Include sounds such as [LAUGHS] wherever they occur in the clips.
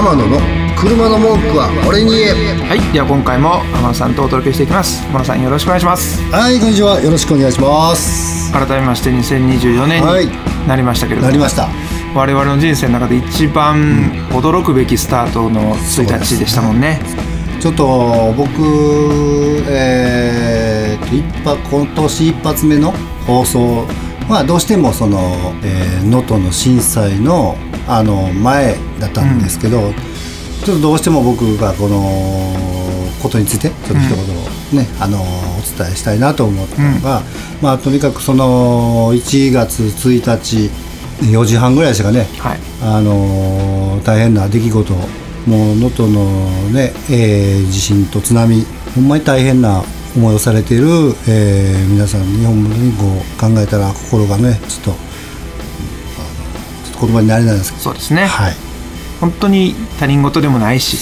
天野の車の文句は俺に言え。はいでは今回も天野さんとお届けしていきます。天野さんよろしくお願いします。はいこんにちは。よろしくお願いします。改めまして2024年はい。になりましたけれども、なりました。我々の人生の中で一番驚くべきスタートの1日でしたもんね、ちょっと僕えー、と一発今年一発目の放送はどうしてもそのえー能登、の震災のあの前だったんですけど、ちょっとどうしても僕がこのことについてちょっと一言ね、あのお伝えしたいなと思ったのが、まあとにかくその1月1日4時半ぐらいでしたかね、はい。あのー大変な出来事もう能登のね、えー地震と津波ほんまに大変な思いをされている、えー皆さんに本当にこう考えたら心がねちょっと,、言葉になれないんですけそうですね、どはい本当に他人事でもないし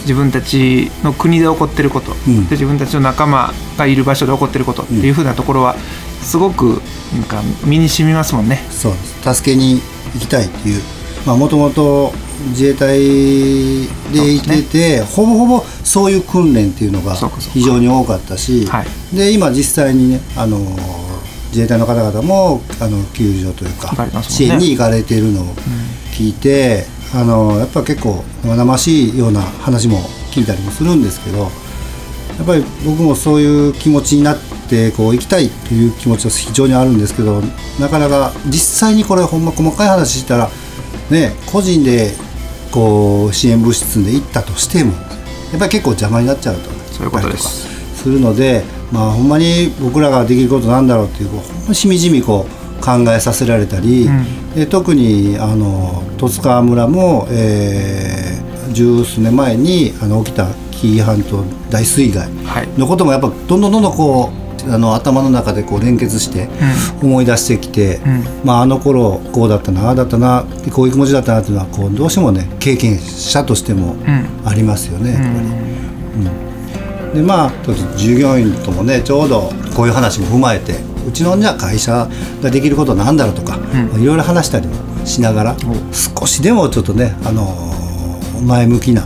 自分たちの国で起こってること、うん。で自分たちの仲間がいる場所で起こってることっていうふうなところはすごくなんか身に染みますもんね。そうです。助けに行きたいっていう。もともと自衛隊でいてて、ほぼほぼそういう訓練っていうのが非常に多かったし、はい。で今実際にねあの自衛隊の方々もあの救助というか行かれてます支援に行かれているのを聞いて、あのやっぱ結構生々しいような話も聞いたりもするんですけどやっぱり僕もそういう気持ちになってこう行きたいという気持ちは非常にあるんですけどなかなか実際にこれほんま細かい話したらね個人でこう支援物質で行ったとしてもやっぱり結構邪魔になっちゃうと。そういうことです。するのでまあほんまに僕らができることなんだろうっていうこうほんましみじみこう考えさせられたり、で特にあの十津川村も、えー十数年前にあの起きた紀伊半島大水害はい。のこともやっぱどんどんどんどんこうあの頭の中でこう連結して思い出してきて、ん。まあ、あの頃こうだったなああだったなこういう気持ちだったなっていうのはこうどうしてもね経験者としてもん。ありますよね、やっぱり。でまあ従業員ともねちょうどこういう話も踏まえてうちのじゃあ会社ができることなんだろうとか、まあいろいろ話したりもしながら少しでもちょっとね、あのー前向きな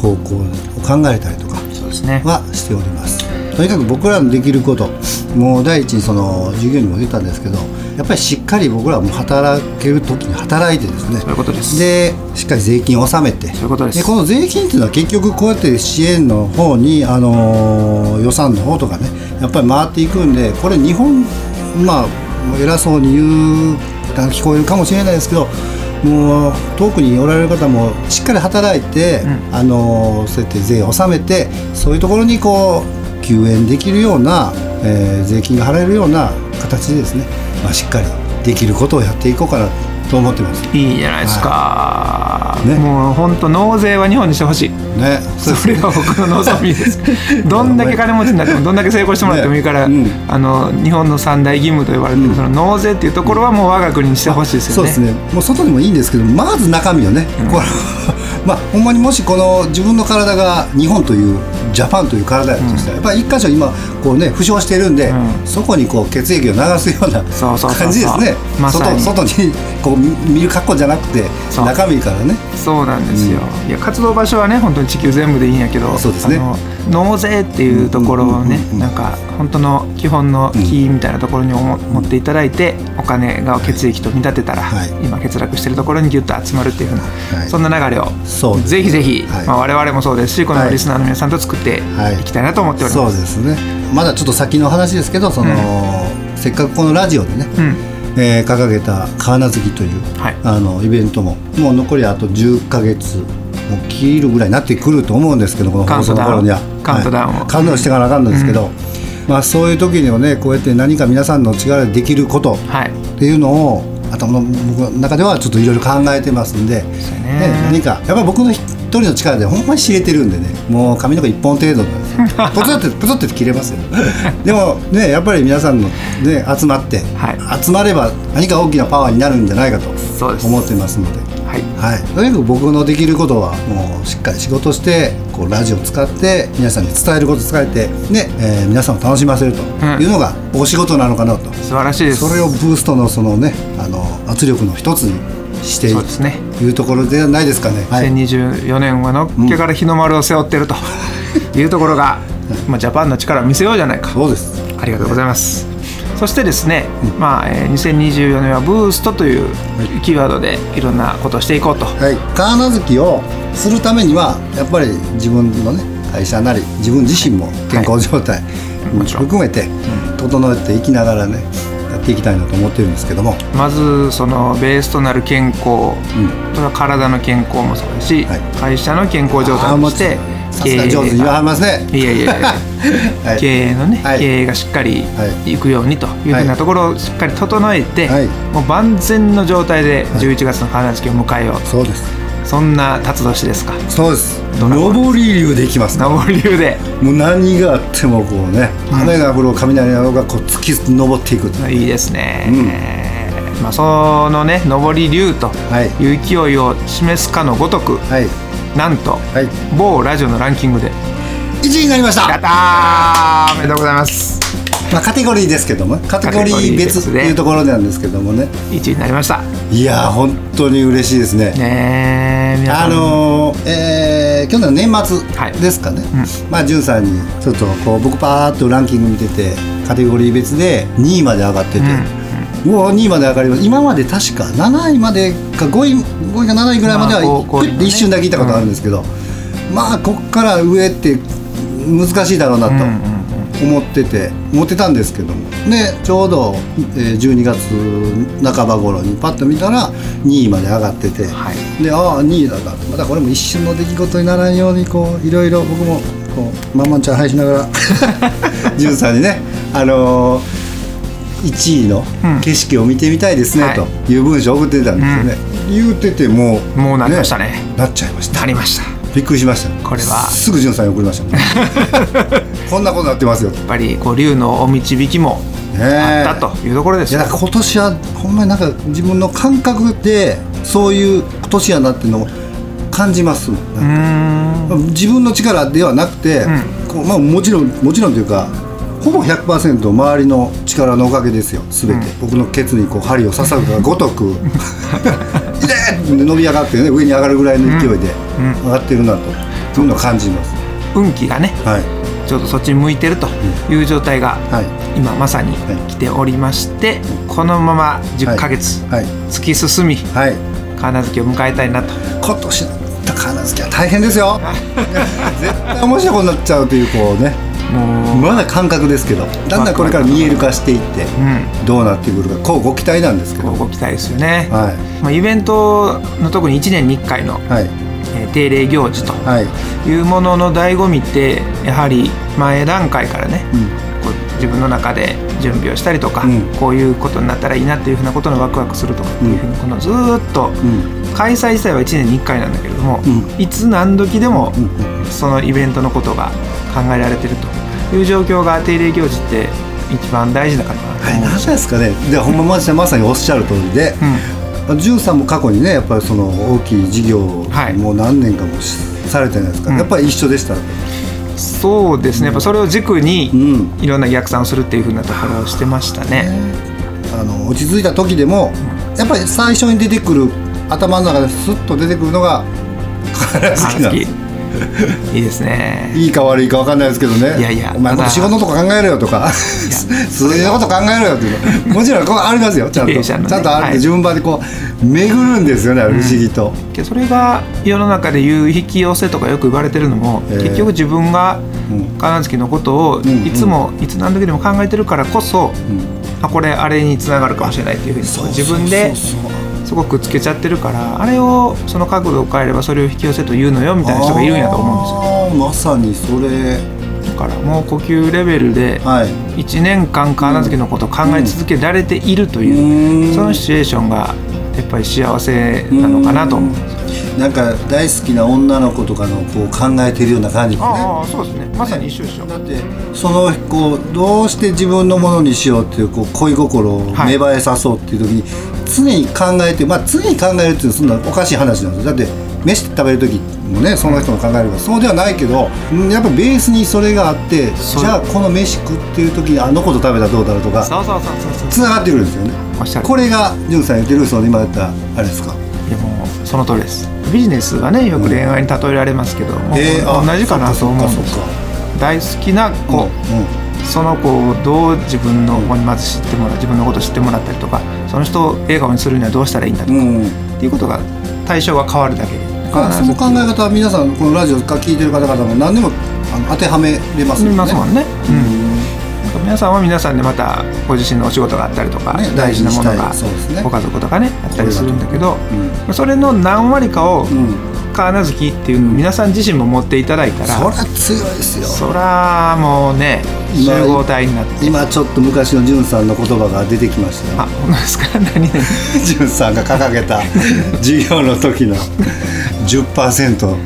方向を考えたりとかそうですね。はしております。とにかく僕らのできることもう第一にその従業員にも言ったんですけどやっぱりしっかり僕らはもう働ける時に働いてですねそういうことです。でしっかり税金を納めてそういうことです。この税金っていうのは結局こうやって支援の方に、あのー予算の方とかねやっぱり回っていくんでこれ日本まあ偉そうに言う聞こえるかもしれないですけどもう遠くにおられる方もしっかり働いて、あのーそうやって税を納めてそういうところにこう救援できるような、えー税金が払えるような形でですね、まあ、しっかりできることをやっていこうかなと思ってます。いいじゃないですか。いねもう本当納税は日本にしてほしい。ね、それが僕の望みです。[LAUGHS] どんだけ金持ちになってもどんだけ成功してもらってもいいから、ねうんあの日本の三大義務と言われてるその納税っていうところはもう我が国にしてほしいですよね。そうですねもう外でもいいんですけどまず中身をね、これまあほんまにもしこの自分の体が日本というジャパンという体やとしたら、やっぱり一箇所今こうね負傷してるんで、ん。そこにこう血液を流すようなそうそうそうそう。感じですね。外外にこう見見る格好じゃなくてそう。中身からね。そうなんですよ、いや活動場所はね本当に地球全部でいいんやけどそうですね。納税っていうところをね、なんか本当の基本のキーみたいなところに持っていただいてお金が血液と見立てたら、はい。今欠落してるところにギュッと集まるっていうふうな、はい。そんな流れをぜひぜひ、はい。まあ、我々もそうですしこのはい。リスナーの皆さんと作ってはいいきたいなと思っておりそうます。ですねまだちょっと先の話ですけどその、せっかくこのラジオでね、うん。えー掲げた「川名月」という、はい。あのイベントももう残りあと10ヶ月もう切るぐらいになってくると思うんですけどこの放送の頃には。カウントダウンはい。カウントしていかなあかんのですけど、まあ、そういう時にはねこうやって何か皆さんの力でできることはい。っていうのを頭の僕の中ではちょっといろいろ考えてますんで、ね。ね何かやっぱり僕の一人の力でほんまに知れてるんでねもう髪の毛一本程度なんですよ。ポツってポツって切れますよ。でもねやっぱり皆さんの、ね、集まって、はい。集まれば何か大きなパワーになるんじゃないかと思ってますので。はい。はい、とにかく僕のできることはもうしっかり仕事してこうラジオを使って皆さんに伝えることを伝えて、ねえー皆さんを楽しませるというのがお仕事なのかなと、素晴らしいです。それをブーストのそのねあの圧力の一つにしてそうですね。いうところではないですかね。はい、2024年はのっけから日の丸を背負ってるというところが、まあ、ジャパンの力を見せようじゃないか。そうです。ありがとうございます。そしてですね、まあ、えー2024年はブーストというキーワードでいろんなことをしていこうと。はい、カーナ好きをするためにはやっぱり自分のね会社なり自分自身も健康状態もちろん含めて整えていきながらねやっていきたいなと思ってるんですけども、まずそのベースとなる健康、それは体の健康もそうだし、はい。会社の健康状態としてさすが上手に言わはりますね。いやいやいや [LAUGHS] はい。経営のね、はい。経営がしっかりはいいくようにというふうなところをしっかり整えて、はい。もう万全の状態で11月の花月を迎えようと、そうです。そんな辰年ですか？そうです。上り流でいきます。上り流で。もう何があってもこうね、雨が降ろう雷が降ろうがこう突き上っていく。いいですね、まあ、そのね上り流とはい。いう勢いを示すかのごとく、はいなんと、はい。某ラジオのランキングで。1位になりました。やったー。おめでとうございます。まあカテゴリーですけども、カテゴリー別っていうところなんですけどもね。1位になりました。いやー本当に嬉しいですね。ねあん。のーえー去年の年末はいですかね、まあ、んさんにちょっとこう僕パーッとランキング見ててカテゴリー別で2位まで上がってて、もう2位まで上がります。今まで確か7位までか5位5位か7位ぐらいまでは、まあこうこうふって一瞬だけ聞いたことあるんですけど、まあこっから上って難しいだろうなと思ってて思ってたんですけども。でちょうど、えー12月半ば頃にパッと見たら2位まで上がってて、はい。でああ2位だなと。またこれも一瞬の出来事にならんようにこういろいろ僕もこうまんまんちゃん配しながらじゅんさんにねあのー1位のうん。景色を見てみたいですね、はい。という文章を送ってたんですよね、言うててもうもうなりましたね。なっちゃいました。なりました。やびっくりしました。これは。すぐじゅんさんに送りました [LAUGHS] こんなことになってますよ。とっぱりこう竜のお導きもあったというところですよ。いや今年はほんまになんか自分の感覚でそういう今年やなっていうのを感じます。自分の力ではなくて、こうまあ、もちろんもちろんというかほぼ100%周りの力のおかげですよ。全て、僕のケツにこう針を刺さるがごとく「[LAUGHS] いで!」って伸び上がってね上に上がるぐらいの勢いで上がってるなと、そういうのを感じます。運気がねはい。ちょうどそっちに向いてるという状態がはい。今まさに来ておりましてこのまま10ヶ月はい。突き進みはい。金月を迎えたいなと。今年の宝好きは大変ですよ。[LAUGHS] 絶対面白いことになっちゃうというこうねもうまだ感覚ですけどだんだんこれから見える化していってうん。どうなってくるかこうご期待なんですけど。ご期待ですよね、はい。まあ、イベントの特に1年に1回の、はい。えー定例行事とはい。いうものの醍醐味ってやはり前段階からね、こう自分の中で準備をしたりとか、うん。こういうことになったらいいなっていうふうなことのワクワクするとかっていうふうにこのずーっと、うん。開催自体は1年に1回なんだけれども、ういつ何時でもうん。そのイベントのことが考えられてるという状況が定例行事って一番大事だからな。とはい、思う何ですかね。でほんままさにまさにおっしゃる通りで、潤さんも過去にねやっぱりその大きい事業もう何年かもしされてないですか、うん。やっぱり一緒でした、そうですね。やっぱそれを軸うにん。いろんな逆算をするっていうふうなところをしてましたね。あの落ち着いた時でもやっぱり最初に出てくる頭の中でスッと出てくるのが [LAUGHS] 体好き。なんです [LAUGHS] いいですね。いいか悪いか分かんないですけどね。いやいやお前もっと仕事のとこ考えろよとか。数字のこと考えろよっていう。のもちろんこうありますよちゃんと、ねちゃんとあって、はい。順番でこう巡るんですよね不思議と、けどそれが世の中でいう引き寄せとかよく言われてるのも、えー結局自分がうん金月のことをん。うん。いつも、いつ何時でも考えてるからこそ、あこれあれにつながるかもしれないっていうふうに自分でそうそうそうすごくつけちゃってるからあれをそその角度を変えればそれを引き寄せというのよみたいな人がいるんやと思うんですよ。まさにそれ。だからもう呼吸レベルではい。1年間金月のことを考え続けられているという、うん。そのシチュエーションがやっぱり幸せなのかなと思うんですよ。なんか大好きな女の子とかのこう考えてるような感じですね。ああそうですね。まさに一緒一緒、だってそのこうどうして自分のものにしようっていうこう恋心をはい芽生えさそうっていう時に常に考えて、まあ常に考えるっていうのはそんなおかしい話なんですよ。だって飯食べる時もねその人の考えるからそうではないけどうんやっぱベースにそれがあってじゃあこの飯食ってる時にあの子と食べたらどうだろうとかそうそうそうそうそう。つながってくるんですよね。これが潤さん言ってるその今言ったあれですか？でもその通りです。ビジネスはねよく恋愛に例えられますけど、もうえーあ同じかなと思うんです大好きな子、うんその子をどう自分の子にまず知ってもらう自分のことを知ってもらったりとかその人を笑顔にするにはどうしたらいいんだとか、うん。うんっていうことが対象が変わるだけで。あその考え方は皆さんこのラジオか聞いてる方々も何でも当てはめれますよね。見ますもんね、うん。皆さんは皆さんでまたご自身のお仕事があったりとか、ね大事なもの大がね。ご家族とかねあったりするんだけど、うん。それの何割かをうん川名月っていうのを皆さん自身も持っていただいたら、そりゃ強いですよ。そらもうね今集合体になって。今ちょっと昔の潤さんの言葉が出てきましたあよ。本当ですか？[LAUGHS] 何？[LAUGHS] 々潤さんが掲げた [LAUGHS] 授業の時の10%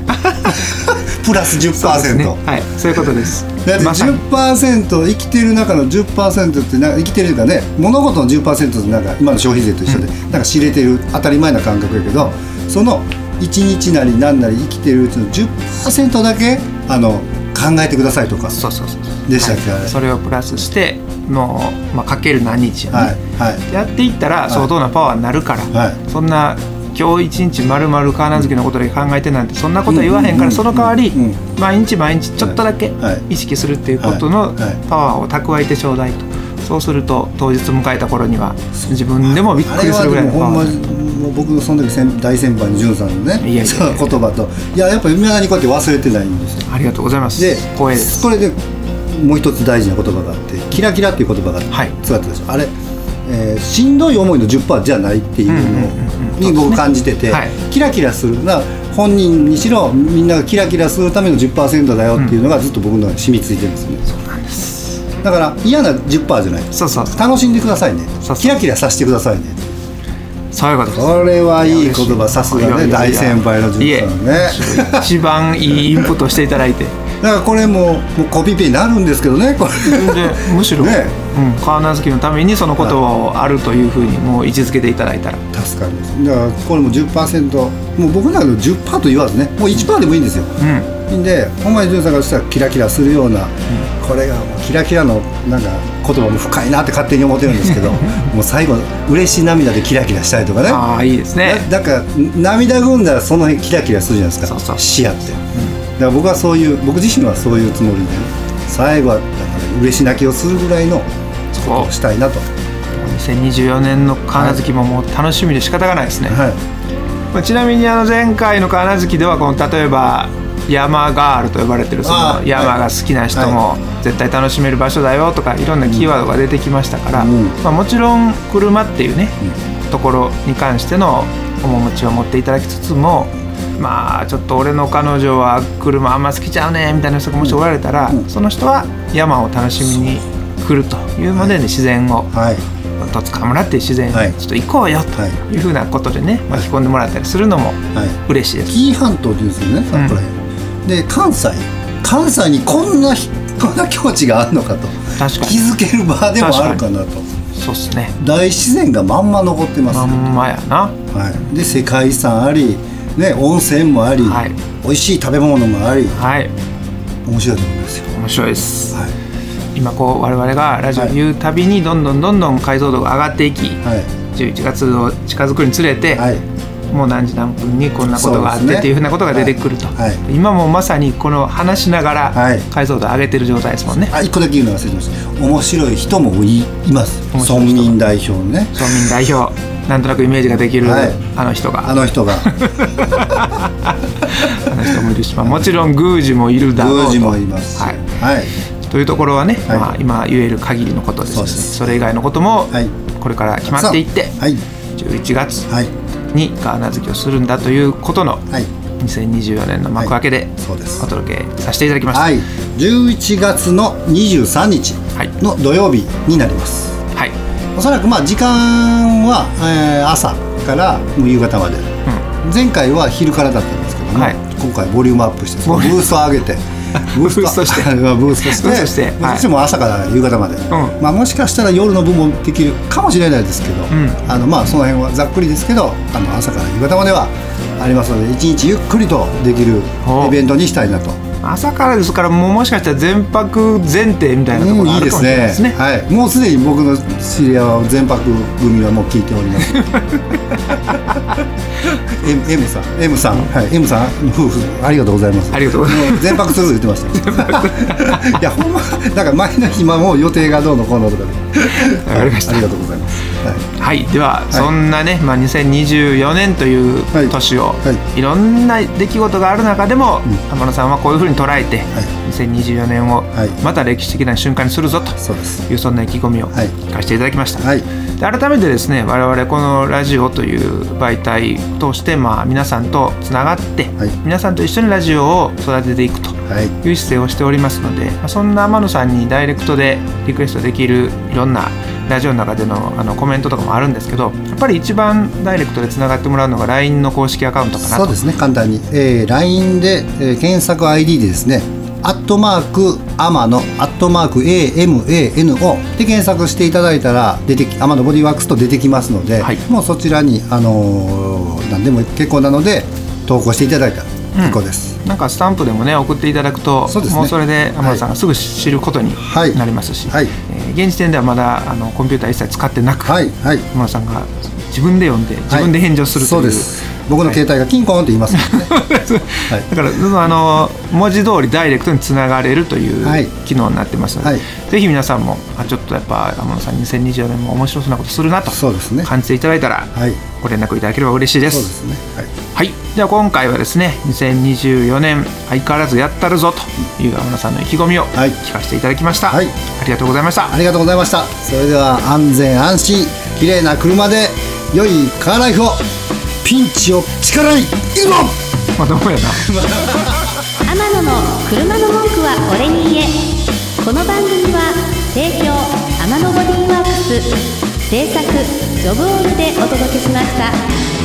プラス10%。ね。はい。そういうことです。だってまさに。10%生きてる中の10%ってなんか生きてるかね物事の10%ってなんか今の消費税と一緒で、なんか知れてる当たり前な感覚やけどその1日なり何なり生きてるうちの10%だけあの考えてくださいとかそうそうそうでしたっけはい。それをプラスしてもう、まあ、かける何日やね、はい。はい。やっていったら相当なパワーになるから、はい。そんな今日一日まるまる川名月のことで考えてなんてそんなことは言わへんから、うんその代わり、毎日毎日ちょっとだけはい。意識するっていうことのパワーを蓄えてちょうだいと。そうすると当日迎えた頃には自分でもびっくりするぐらいのパワーにもう僕のその時先大先輩の潤さんのねいやいや言葉と。いややっぱり未だにこうやって忘れてないんですよ。ありがとうございます。で光栄です。これでもう一つ大事な言葉があってキラキラっていう言葉がはい。使ってたでしょ。あれ、えーしんどい思いの10%じゃないっていうのうんうんうんに僕感じてて、はい。キラキラするな本人にしろみんながキラキラするための10%だよっていうのがずっと僕の染みついてるんですよね。そうなんです。だから嫌な10%じゃない。そうそう楽しんでくださいね。キラキラさせてくださいねそういうことです。これはいい言葉さすがね大先輩の潤さんね。一番いいインプットしていただいて。だからこれももうコピペになるんですけどねこれ。全然むしろ、ね。うん、川名月のためにそのことをあるというふうにもう位置づけていただいたら。助かりますだからこれも10%もう僕の中でも10%と言わずねもう1%でもいいんですよ。うんいいんでほんまに潤さんがしたらキラキラするような、これがもうキラキラのなんか言葉も深いなって勝手に思ってるんですけど [LAUGHS] もう最後嬉しい涙でキラキラしたりとかね。ああいいですね。だだから涙ぐんだらその辺キラキラするじゃないですかそう視野って、だから僕はそういう僕自身はそういうつもりでね最後はだから嬉し泣きをするぐらいのことをしたいなと。2024年の川名月ももう楽しみで仕方がないですね、はい。まあちなみにあの前回の川名月ではこの例えば山ガールと呼ばれてるその山が好きな人も絶対楽しめる場所だよとかいろんなキーワードが出てきましたから、うん。まあ、もちろん車っていうね、ところに関しての面持ちを持っていただきつつもまあちょっと俺の彼女は車あんま好きちゃうねみたいな人がもしおられたら、うん。その人は山を楽しみに来るというので、ね自然をはい。戸塚村っていう自然はい。ちょっと行こうよとはい。いうふうなことでね巻き込んでもらったりするのもはい。嬉しいです。紀伊半島っていうんですよね、そこら辺で関西関西にこんなひ [LAUGHS] こんな境地があるのかと気づける場でもあるかなと。そうっすね。大自然がまんま残ってます、まんまやな。はい、で世界遺産あり、ね、温泉もあり、はい。美味しい食べ物もあり。はい。面白いと思いますよ、面白いです。はい。今こう我々がラジオを言うたびにどんどんどんどん解像度が上がっていき、はい。11月を近づくにつれて、はいもう何時何分にこんなことがあってっていうふうなことが出てくると、はいはい。今もまさにこの話しながはい。ら解像度上げてる状態ですもんね、あ一個だけ言うの忘れてました。面白い人もいいます村民代表のね。村民代表。なんとなくイメージができる、はい。あの人が。あの人が。[LAUGHS] あの人もいるし、まあ、もちろん宮司もいるだろうと。宮司もいます。しはい。はい。というところはね、はい。まあ、今言える限りのことですそうですそれ以外のこともはい。これから決まっていって、はい。11月はいにガーナ好きをするんだということのはい。2024年の幕開けでそうです。お届けさせていただきました。はい。11月の23日はい。の土曜日になります。はい。おそらくまあ時間は、えー朝から夕方まで。前回は昼からだったんですけども、はい。今回ボリュームアップしてブーストを上げてブースト。してブーストしてブーストしてはい。そしてもう朝から夕方まで、まあ、もしかしたら夜の部もできるかもしれないですけど、ん。あのまあその辺はざっくりですけどあの朝から夕方まではありますので一日ゆっくりとできるおイベントにしたいなと朝からですからもうもしかしたら全泊前提みたいなところあるかもしれないですね,、はい、もうすでに僕の知り合いは全泊組はもう聞いております M, M さん。M さん、はい、M さん夫婦。ありがとうございます。ありがとうございます。全泊する言ってました。[LAUGHS] いやほんまなんか前の日も予定がどうのこうのとかで。わかりました、ありがとうございますはい、はい、では、そんなね、まあ、2024年という年を、い。ろんな出来事がある中でも、天野さんはこういうふうに捉えて、2024年をまた歴史的な瞬間にするぞというそんな意気込みを聞かせていただきました、で改めてですね我々このラジオという媒体を通して、まあ、皆さんとつながって、皆さんと一緒にラジオを育てていくとい。う姿勢をしておりますので、まあ、そんな天野さんにダイレクトでリクエストできるいろんなラジオの中でのあのコメントとかもあるんですけどやっぱり一番ダイレクトでつながってもらうのが LINE の公式アカウントかなそうですね簡単に、えー、LINE で、えー、検索 ID でですねアットマークアマのアットマーク AMANO で検索していただいたら出てきアマのボディワークスと出てきますので、はい、もうそちらに、あのー、何でも結構なので投稿していただいた。ら結構です、うん、なんかスタンプでもね送っていただくとそ、ね、もうそれで天野さんがすぐ知ることになりますし、はい。はい、えー、現時点ではまだあのコンピューター一切使ってなく、はい。はい、天野さんが自分で読んで自分で返事をするという、そうです僕の携帯がキンコンって言います、ねはい、だからあの文字通りダイレクトにつながれるという機能になってますので、はい、ぜひ皆さんもあちょっとやっぱ天野さん2024年も面白そうなことするなと感じていただいたら、はい、ご連絡いただければ嬉しいです。そうですね。はい、はい、では今回はですね2024年相変わらずやったるぞという天野さんの意気込みを聞かせていただきました、はい、ありがとうございました。ありがとうございました。それでは安全安心綺麗な車で良いカーライフをピンチを力にいくぞまともやな。天野の車の文句は俺に言え。この番組は提供天野ボディーワークス。制作ジョブオールでお届けしました。